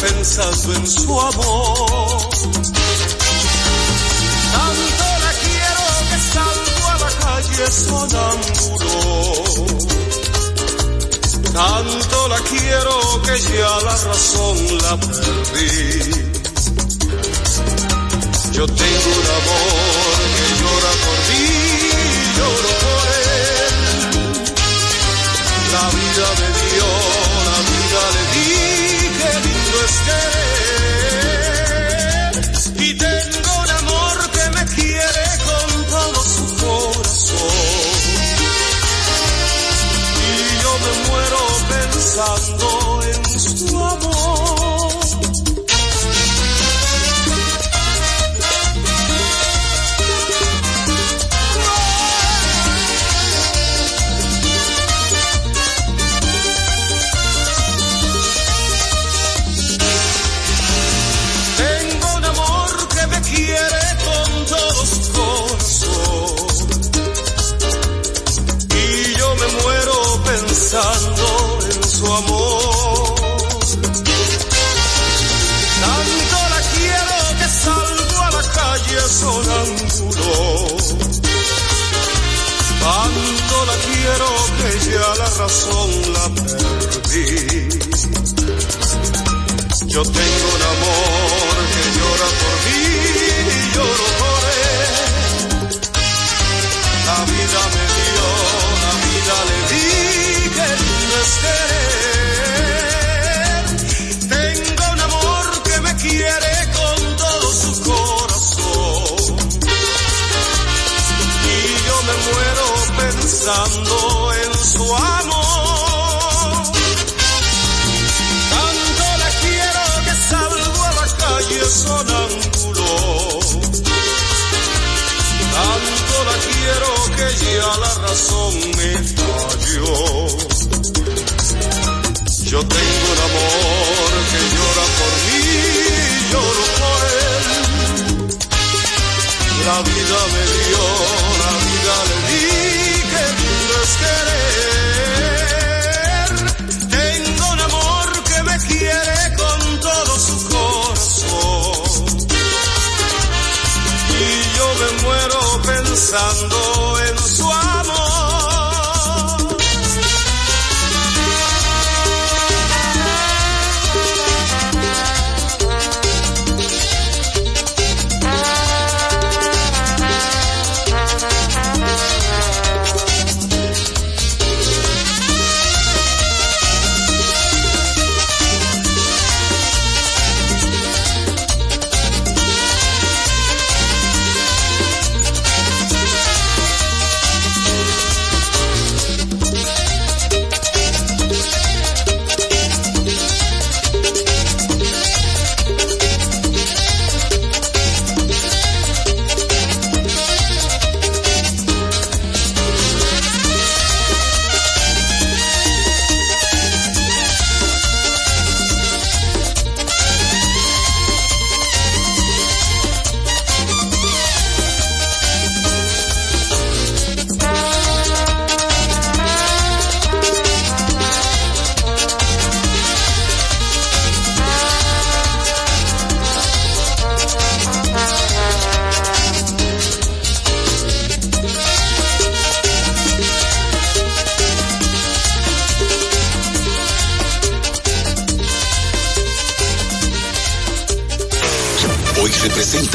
pensando en su amor. Tanto la quiero que salgo a la calle sonámbulo. Tanto la quiero que ya la razón la perdí. Yo tengo un amor que llora por mí, lloro por él. La vida me Tengo un amor que llora por mí y lloro por él. La vida me dio, la vida le di tengo un amor que me quiere con todo su corazón. Y yo me muero pensando ya la razón me falló. Yo tengo un amor que llora por mí, lloro por él. La vida me dio, la vida le di, que lindo es pensando en su amor.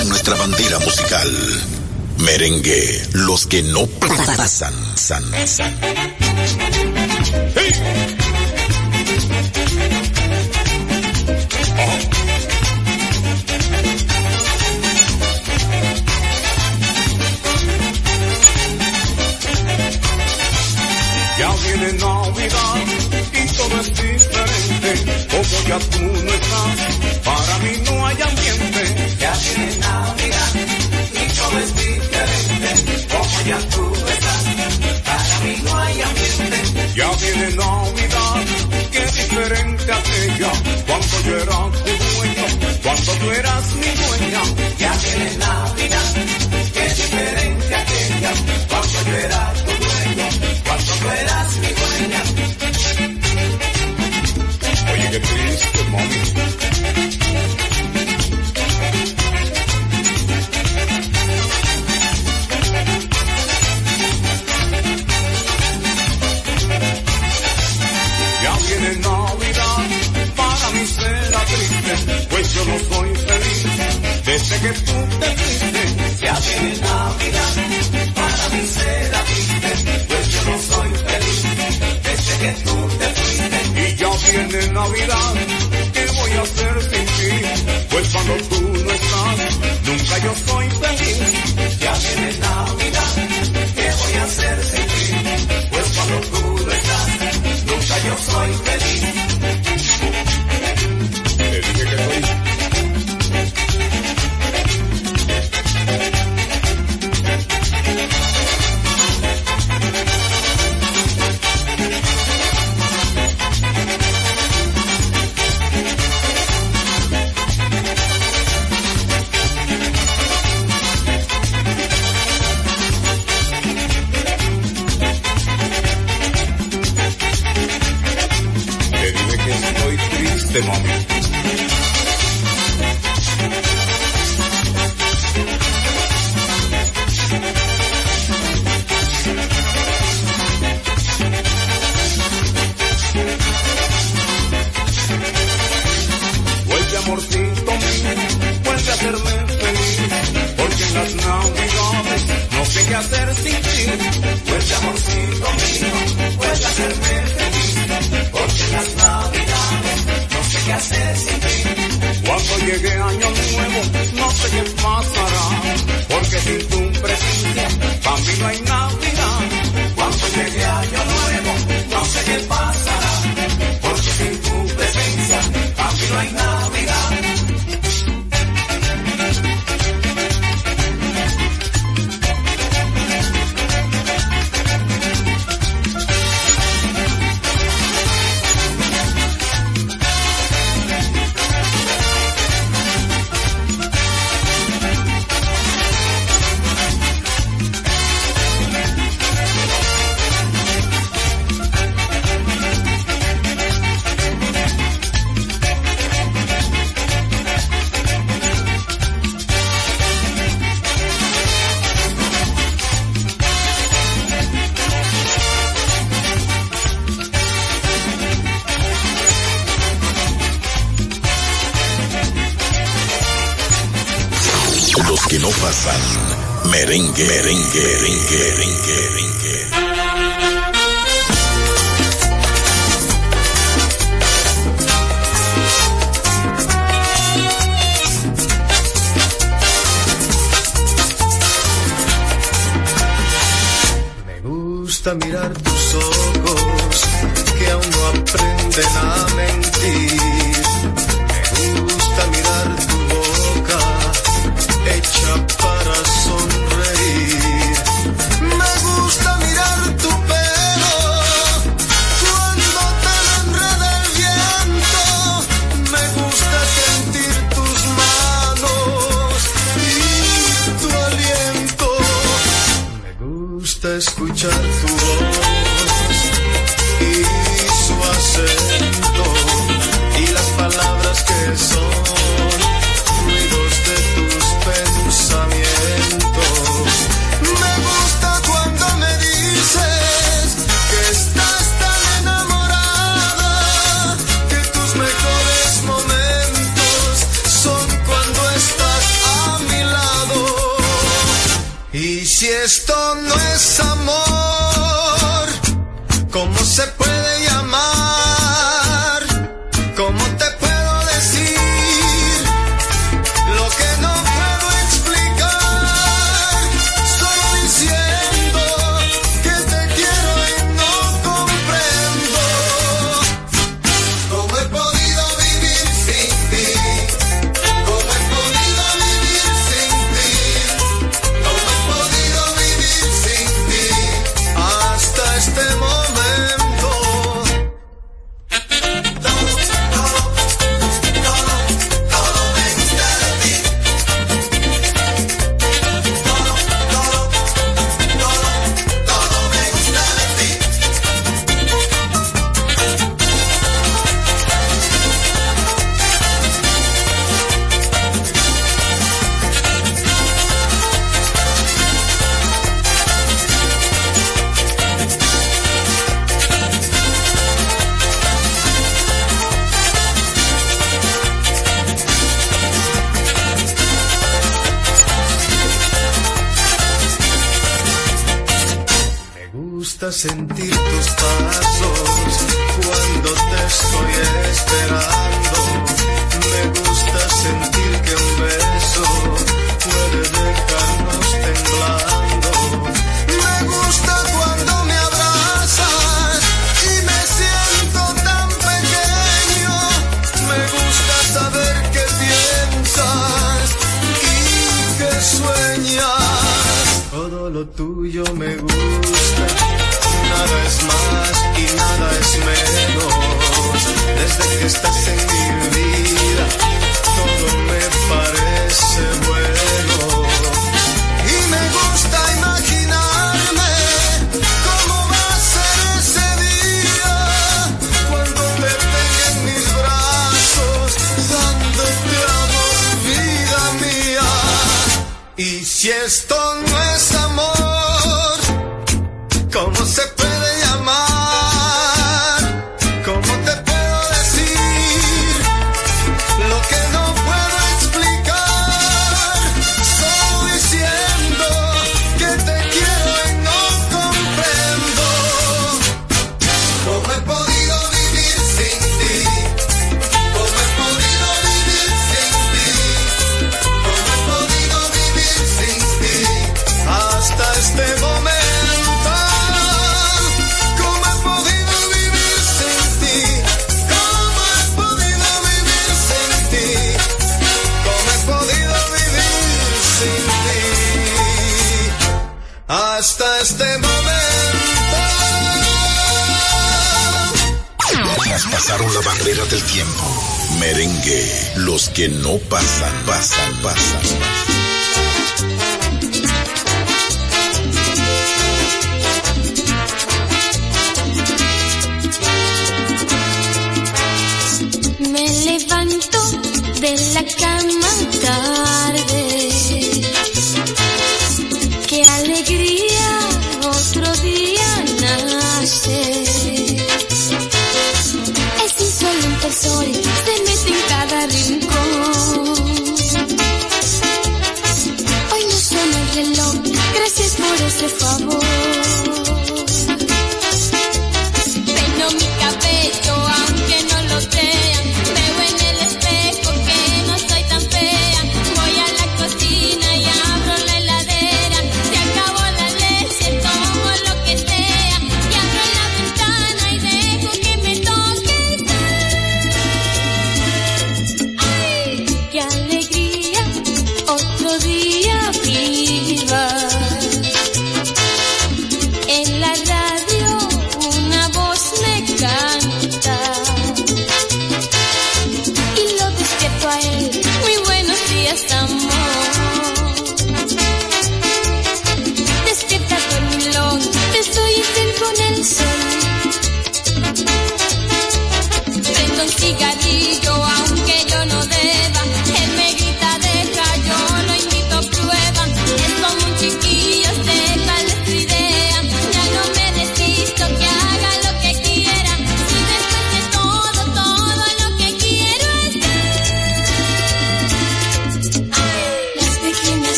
en nuestra bandera musical. Merengue, los que no pasan, san. ¡Hey! Oh. Ya viene Navidad y todo es diferente, como ya tú no estás tiene la unidad. Qué diferente aquella cuando yo era tu dueño, cuando tú eras mi dueña. Ya tiene Navidad, qué diferente aquella cuando yo era tu dueño, cuando tú eras mi dueña. Oye, qué triste, mami Don't gusta mirar tus ojos que aún no aprenden a este momento. Traspasaron la barrera del tiempo. Merengue, los que no pasan, pasan, pasan. Me levanto de la cama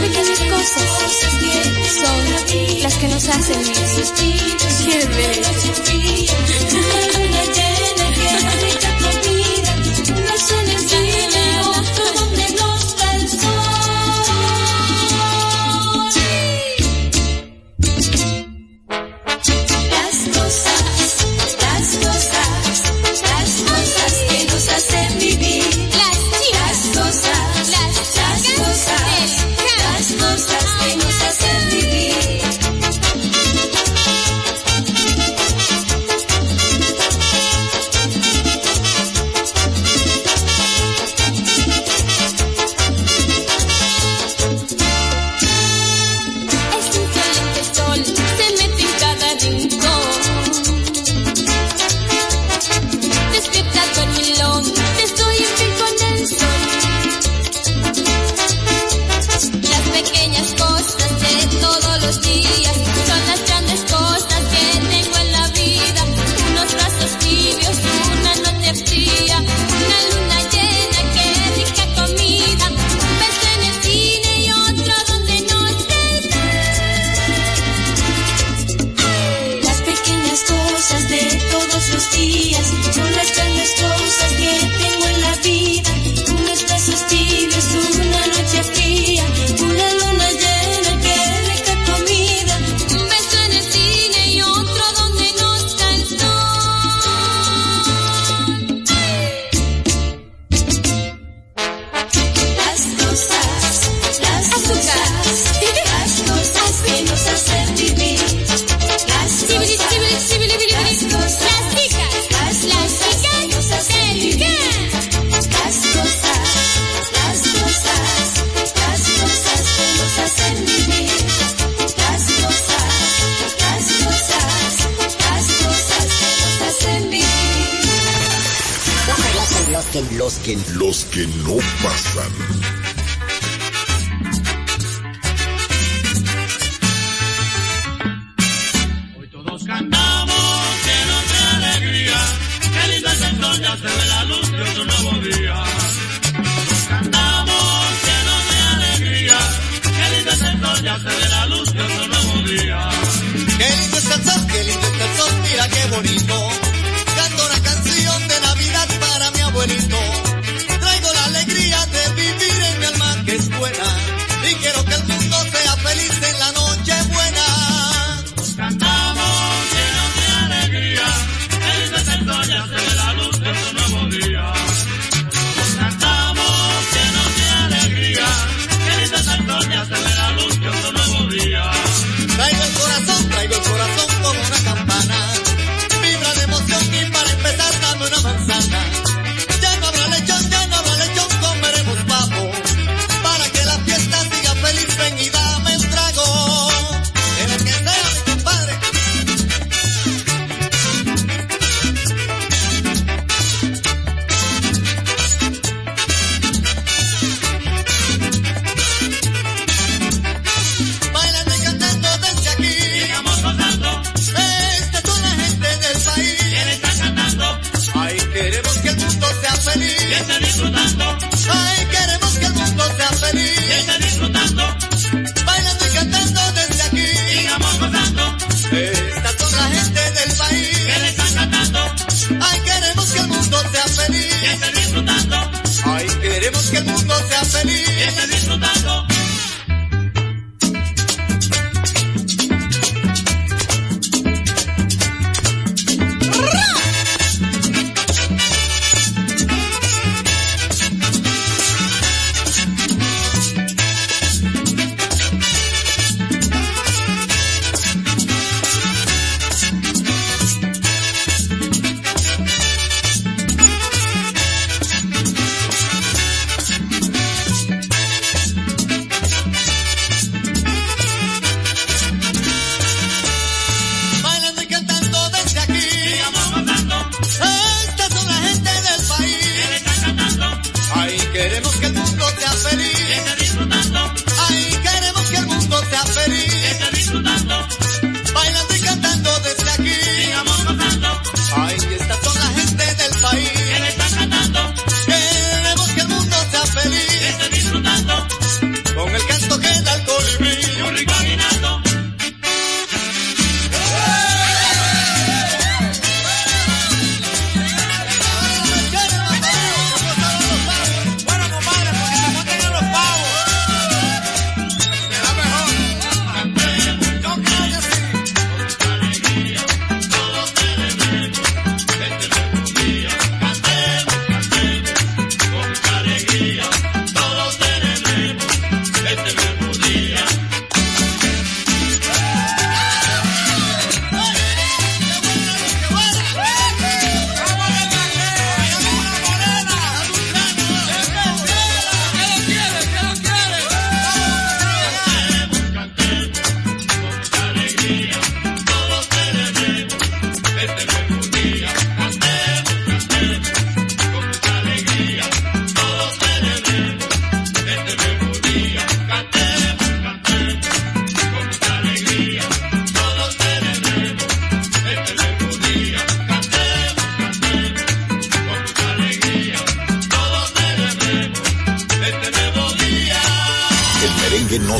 Pequeñas cosas son las que nos hacen ¡Qué bello! Los que no pasan.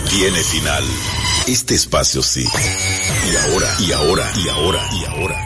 tiene final. Este espacio sí. Y ahora, y ahora, y ahora, y ahora.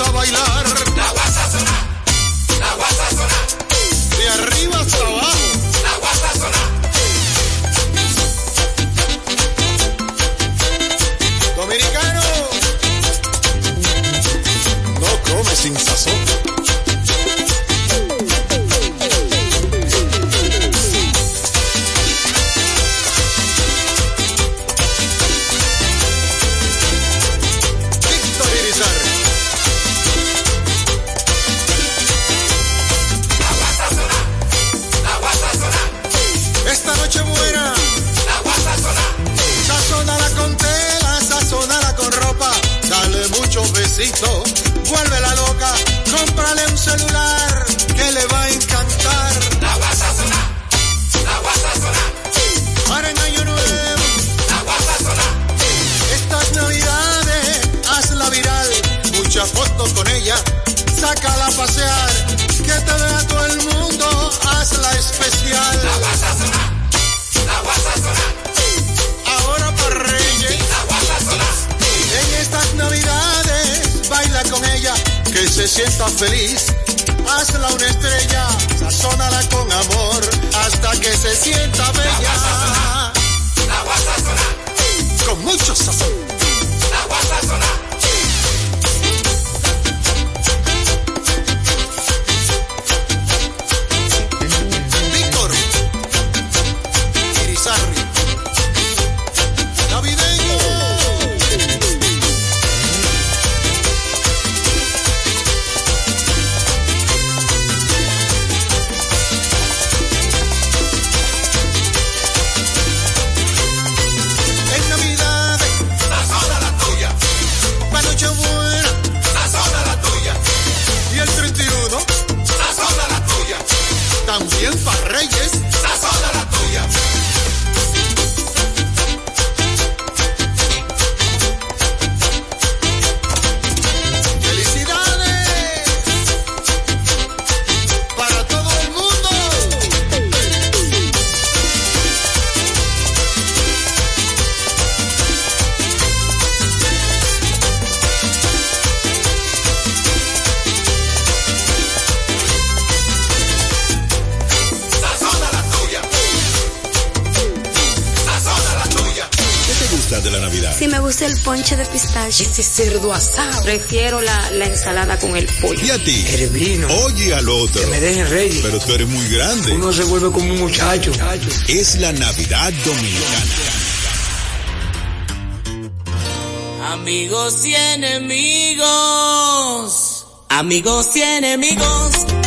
a bailar. cerdo asado. Prefiero la, la ensalada con el pollo. Y a ti. El vino. Oye al otro. Que me dejen reyes. Pero tú eres muy grande. Uno se vuelve como un muchacho. muchacho. Es la Navidad Dominicana. Amigos y enemigos. Amigos y enemigos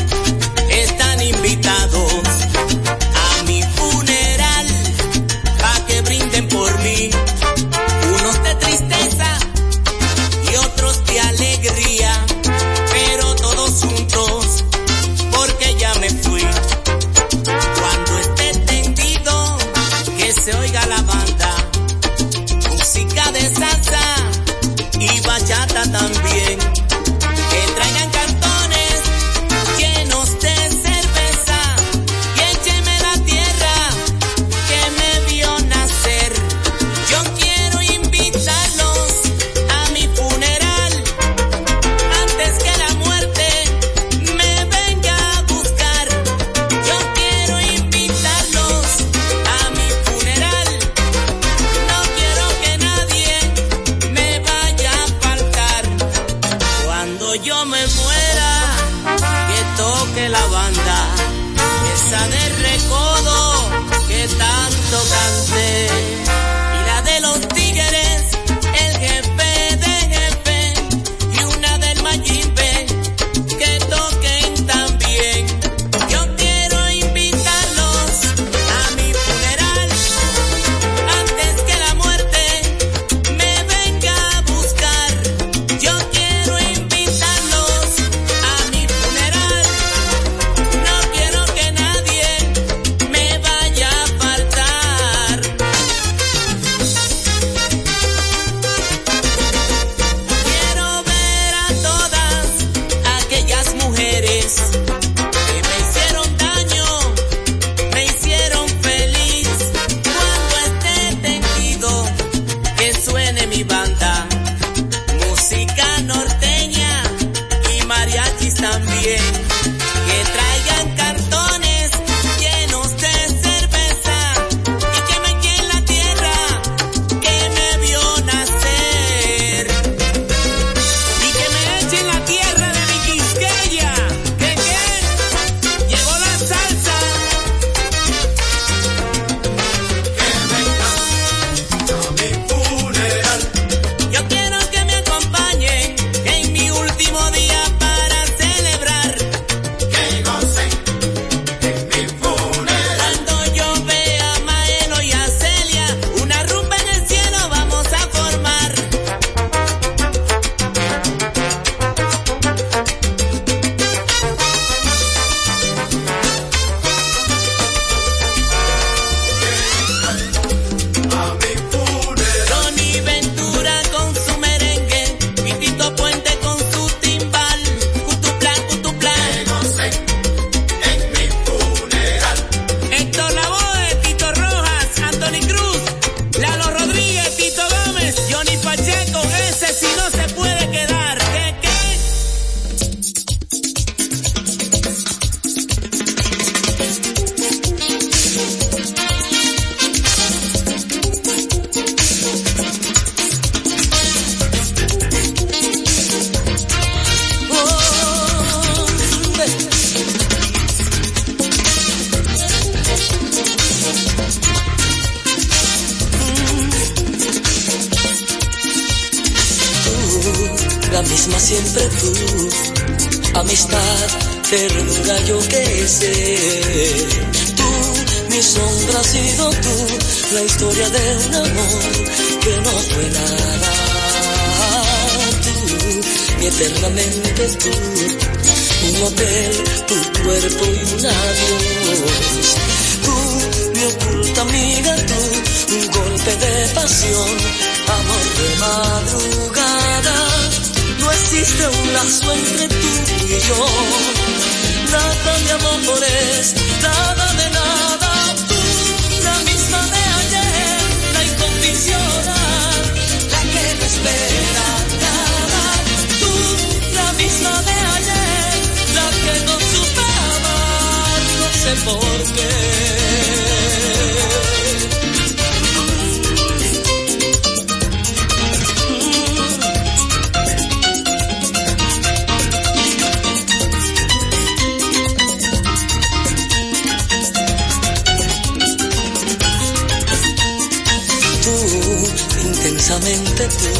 intensamente tú,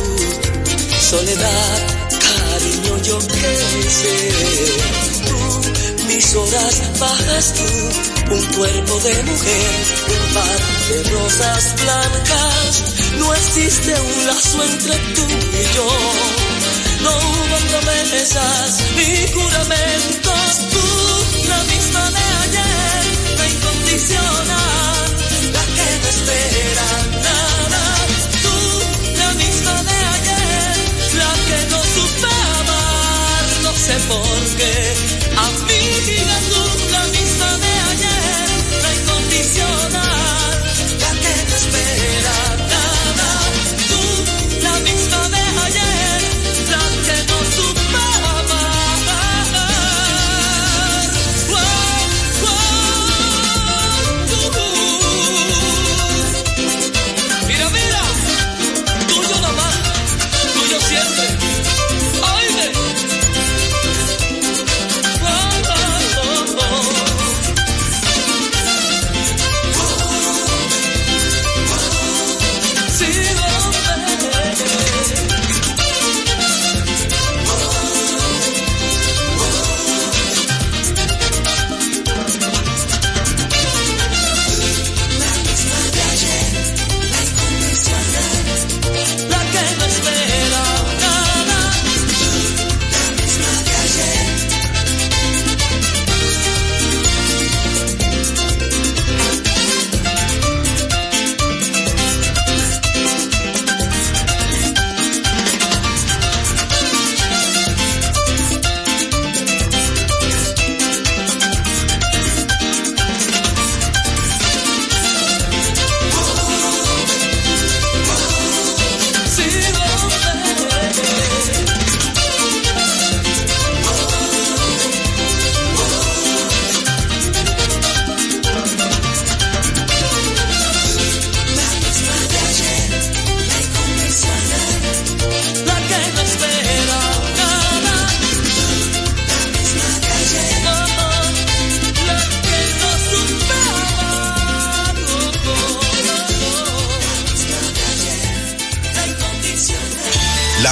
soledad, cariño yo que sé, tú, mis horas bajas tú, un cuerpo de mujer, un par de rosas blancas, no existe un lazo entre tú y yo, no hubo promesas ni juramentos, tú, la misma de ayer, la incondicional, la que no espera amar, no sé por qué, amiga tú, la misma de ayer, la incondicional, la que no espera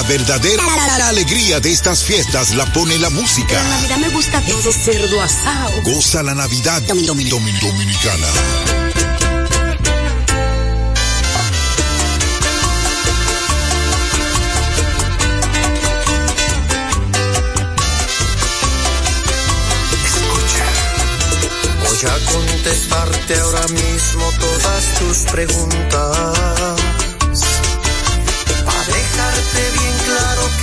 verdadera alegría de estas fiestas la pone la música. La Navidad me gusta todo. cerdo asado. Goza la Navidad domin- domin- domin- dominicana. Voy a contestarte ahora mismo todas tus preguntas.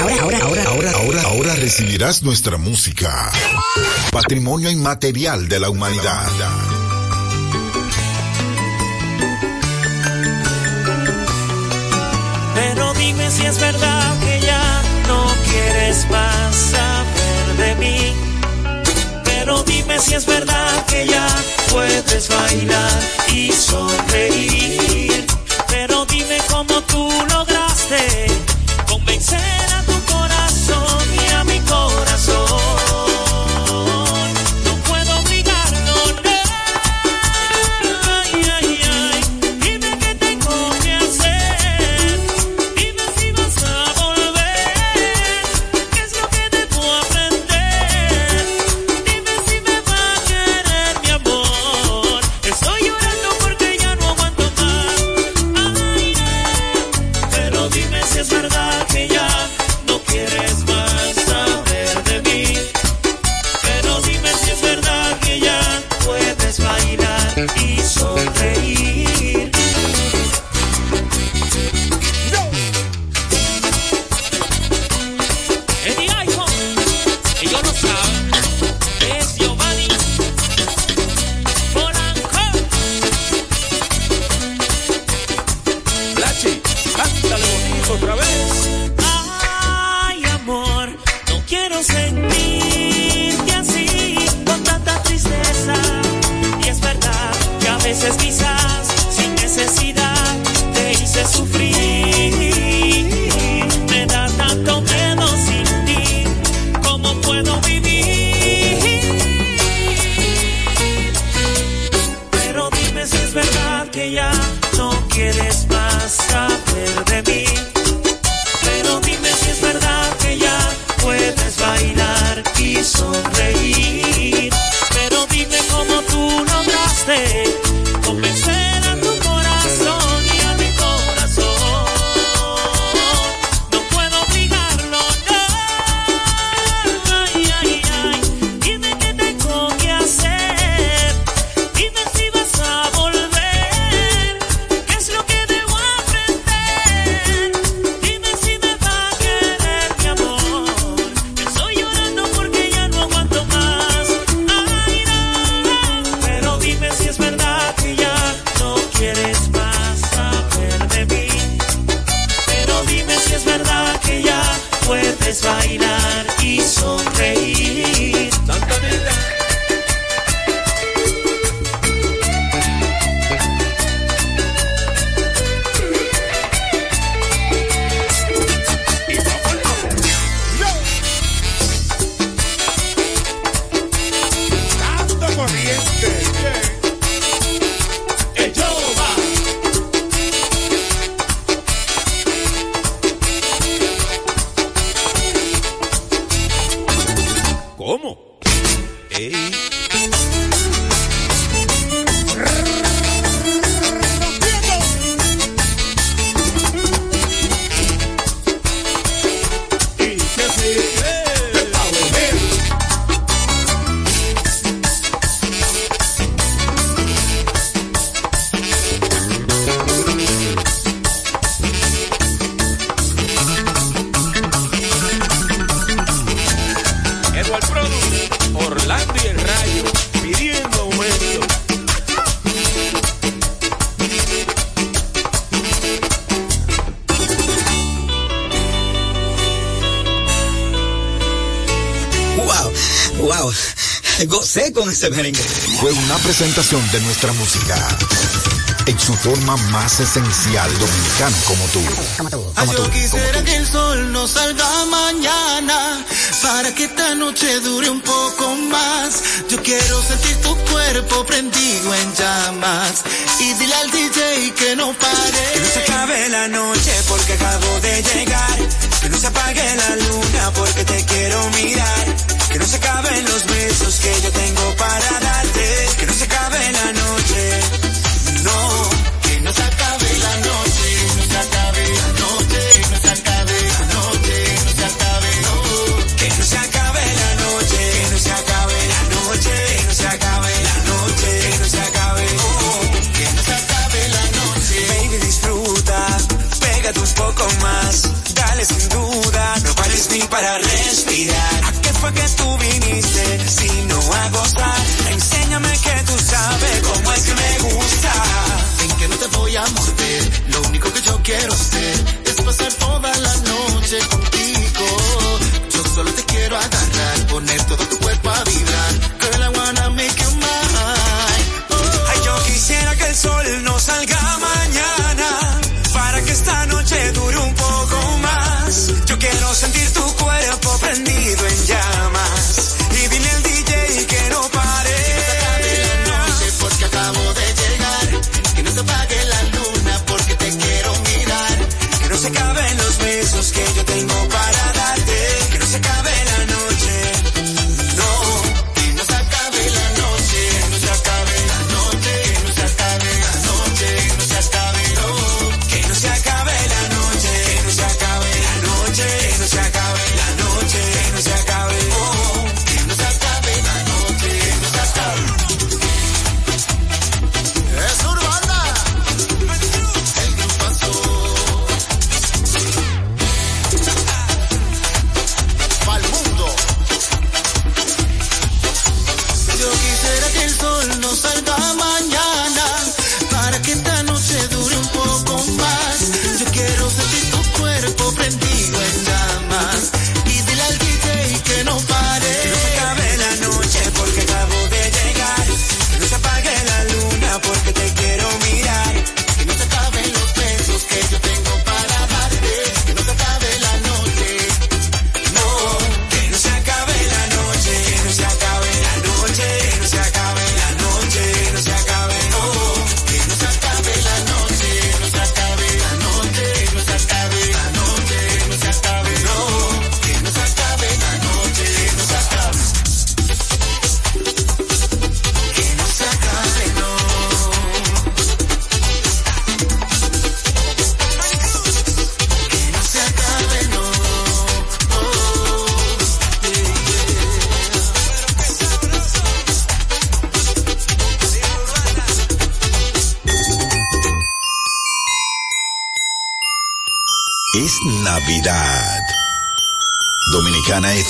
Ahora, ahora, ahora, ahora, ahora, ahora recibirás nuestra música. Patrimonio inmaterial de la humanidad. Pero dime si es verdad que ya no quieres más saber de mí. Pero dime si es verdad que ya puedes bailar y sonreír Dime cómo tú lograste convencer Wow, wow. Gocé con ese merengue. Fue una presentación de nuestra música. En su forma más esencial, dominicano como tú. Ah, yo quisiera que el sol no salga mañana para que esta noche dure un poco más. Yo quiero sentir tu cuerpo prendido en llamas y dile al DJ que no pare. Que no se acabe la noche porque acabo de llegar. Que no se apague la luna porque te quiero mirar. Que no se acaben los besos que yo tengo para darte. Que no se acabe la noche. No, que no se acabe la noche. Dale sin duda. No pares ni para respirar.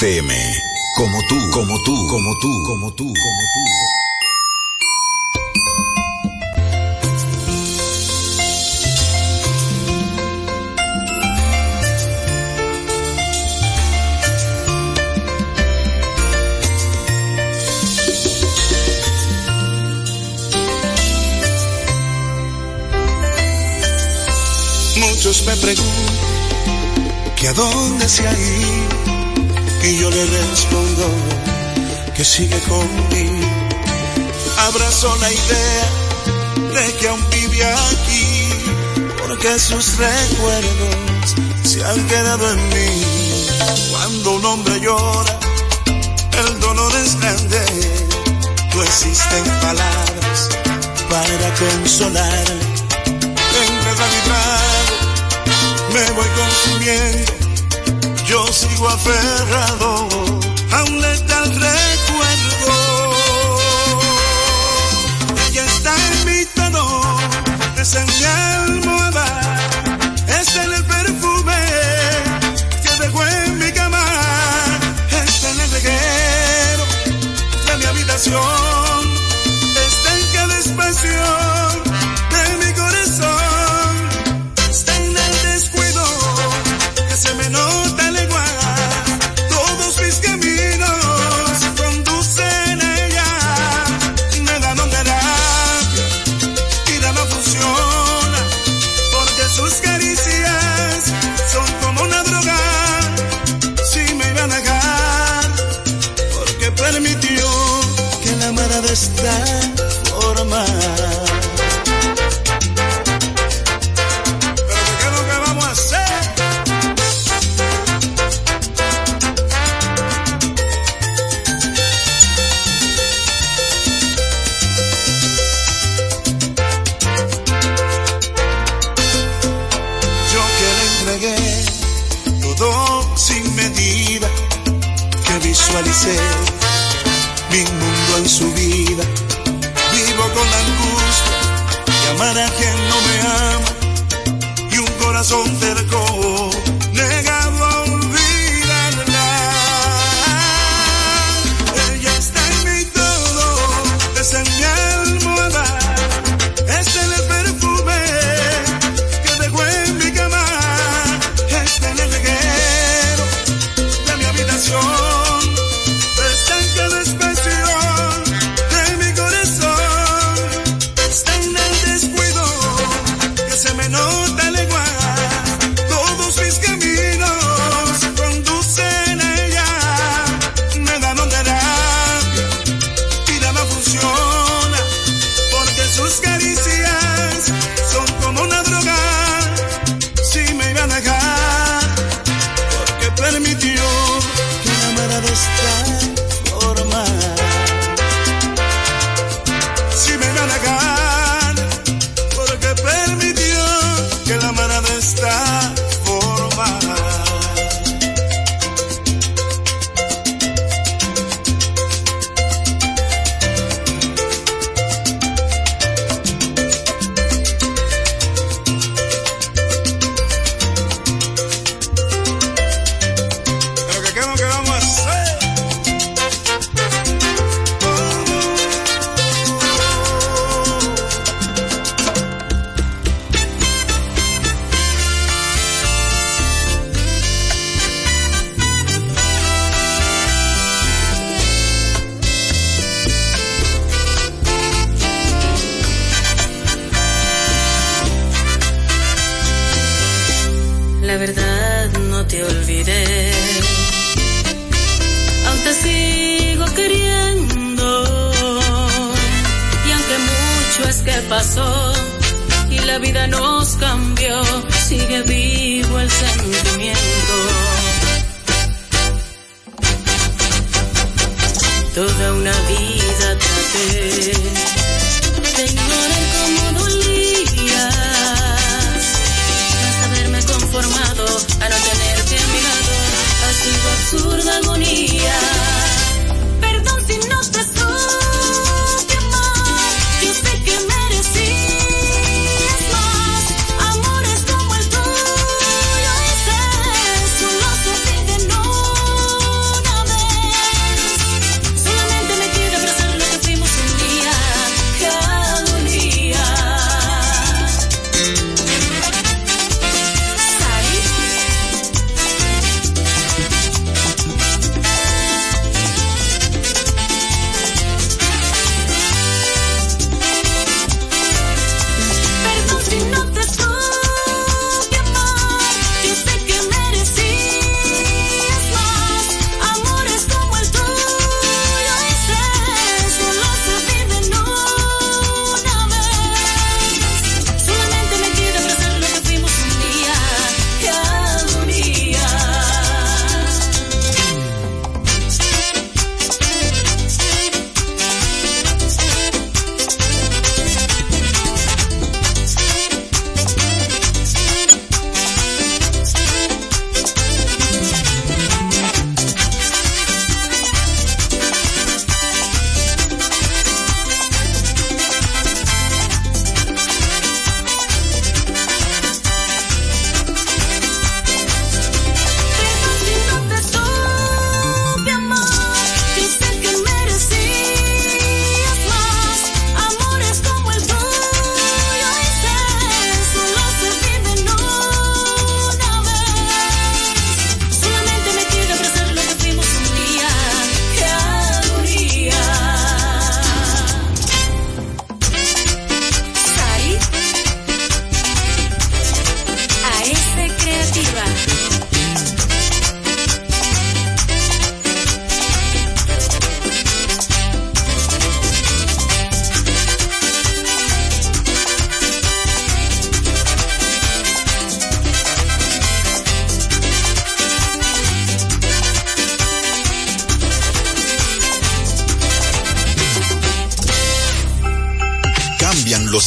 FM. Como tú, como tú, como tú, como tú, como tú. Muchos me preguntan que a dónde se ha ido y yo le respondo que sigue conmigo. Abrazó la idea de que aún vive aquí, porque sus recuerdos se han quedado en mí. Cuando un hombre llora, el dolor es grande. No existen palabras para consolarle. Entre la mitad me voy consumiendo yo sigo aferrado a un letal recuerdo. Ella está en mi tono, desde mi almohada, está en el perfume que dejó en mi cama, está en el reguero de mi habitación, está en cada espacio. and I that.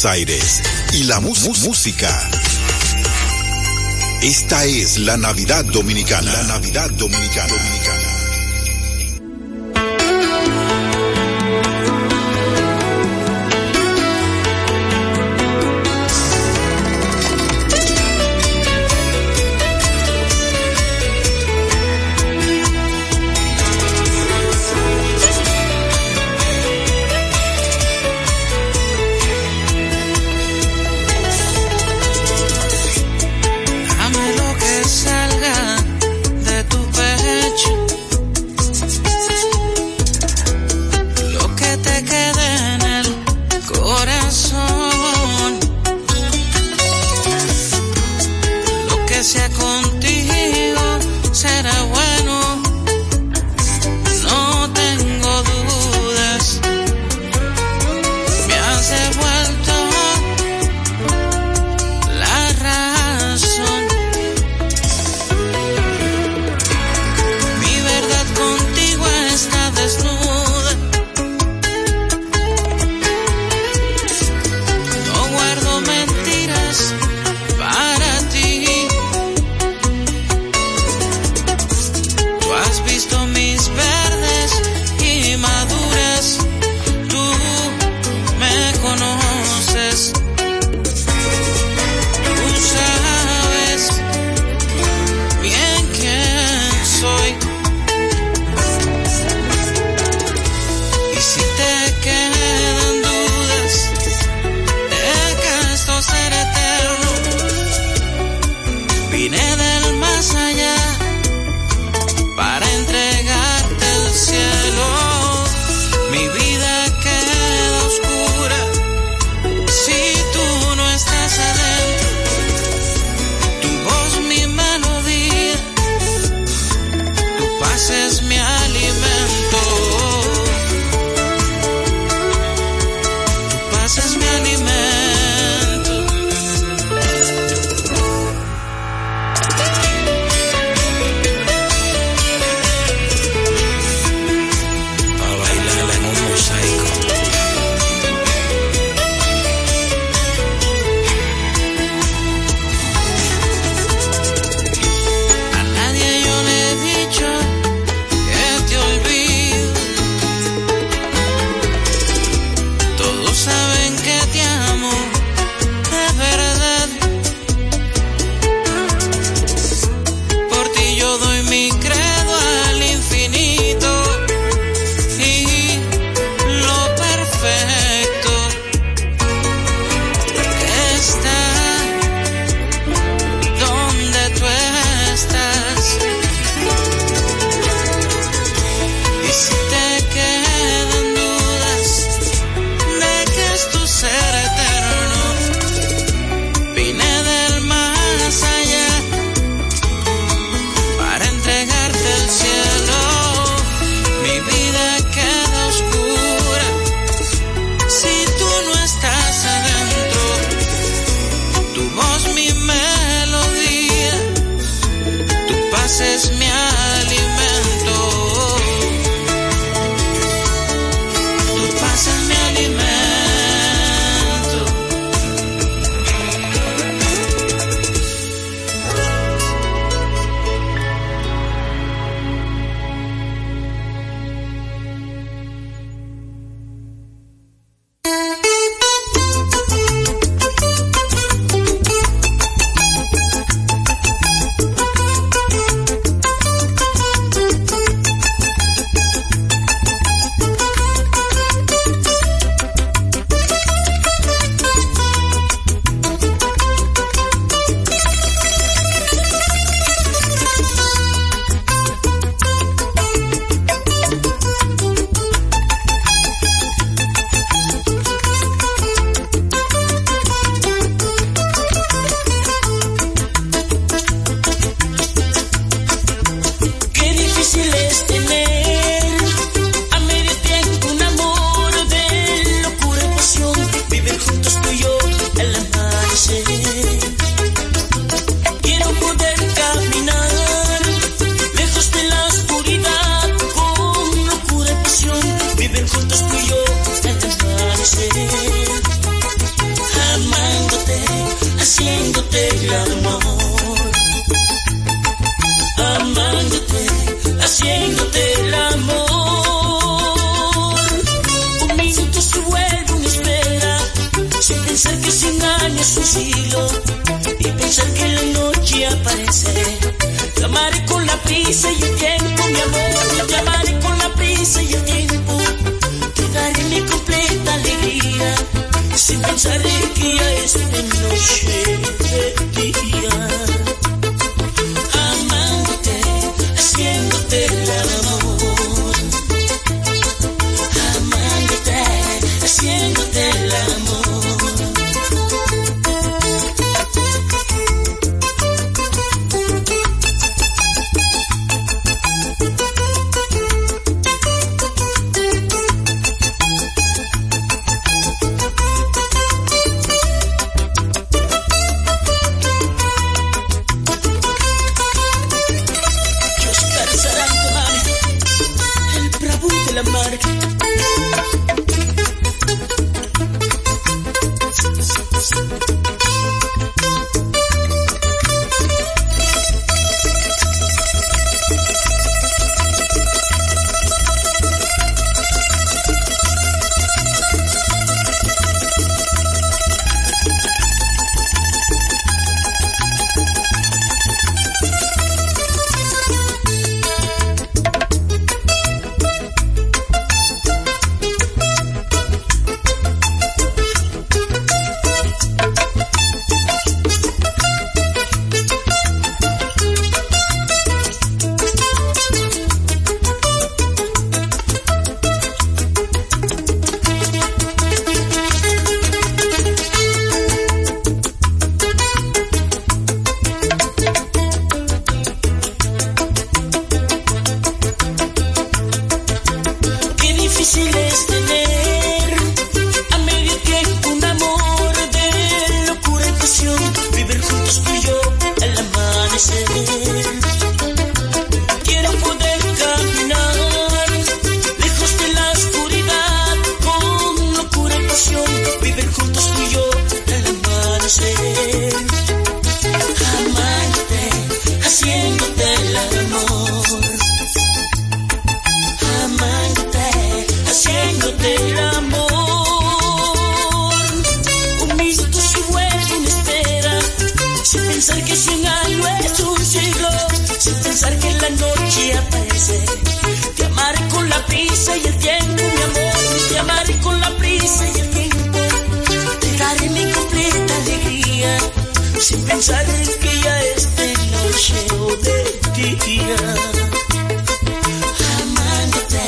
Aires y la música. Esta es la Navidad Dominicana. La Navidad Dominicana. Dominicana. Pensar que cien años es un siglo, sin pensar que la noche aparece. Te amaré con la prisa y el tiempo, mi amor, te amaré con la prisa y el tiempo. Te daré mi completa alegría, sin pensar en que ya es de noche o de día amándote,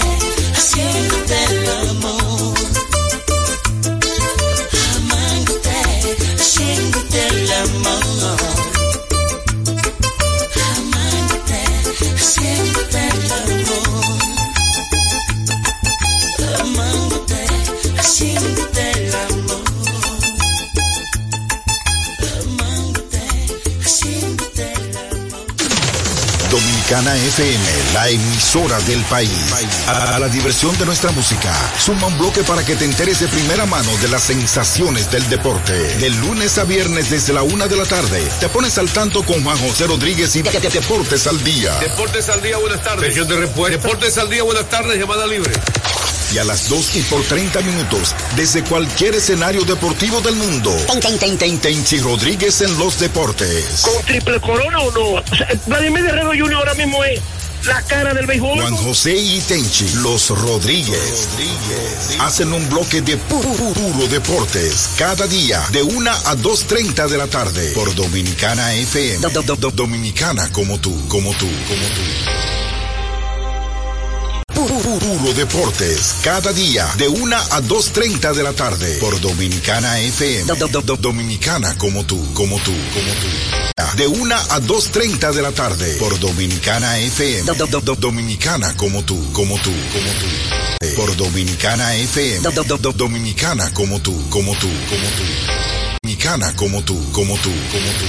haciéndote el Dominicana FM, la emisora del país. A, a la diversión de nuestra música, suma un bloque para que te enteres de primera mano de las sensaciones del deporte. De lunes a viernes desde la una de la tarde, te pones al tanto con Juan José Rodríguez y de- de- Deportes al Día. Deportes al día, buenas tardes. Región de respuesta. Deportes al día, buenas tardes, llamada libre. Y a las 2 y por 30 minutos, desde cualquier escenario deportivo del mundo. Ten- ten- ten- Tenchi Rodríguez en los deportes. ¿Con triple corona o no? O sea, Vladimir Guerrero Jr. ahora mismo es la cara del béisbol. Juan José y Tenchi, los Rodríguez, hacen un bloque de pu- pu- puro deportes cada día de 1 a 2.30 de la tarde por Dominicana FM. Do- do- do- Dominicana como tú, como tú, como tú. Deportes, cada día de 1 a 2.30 de la tarde por Dominicana FM. Do- do- do- Dominicana como tú, como tú, como tú. De 1 a 2.30 de la tarde por Dominicana FM. Do- do- do- Dominicana como tú, como tú, como tú. Por Dominicana FM. Do- do- do- Dominicana como tú, como tú, como tú. Dominicana como tú, como tú, como tú.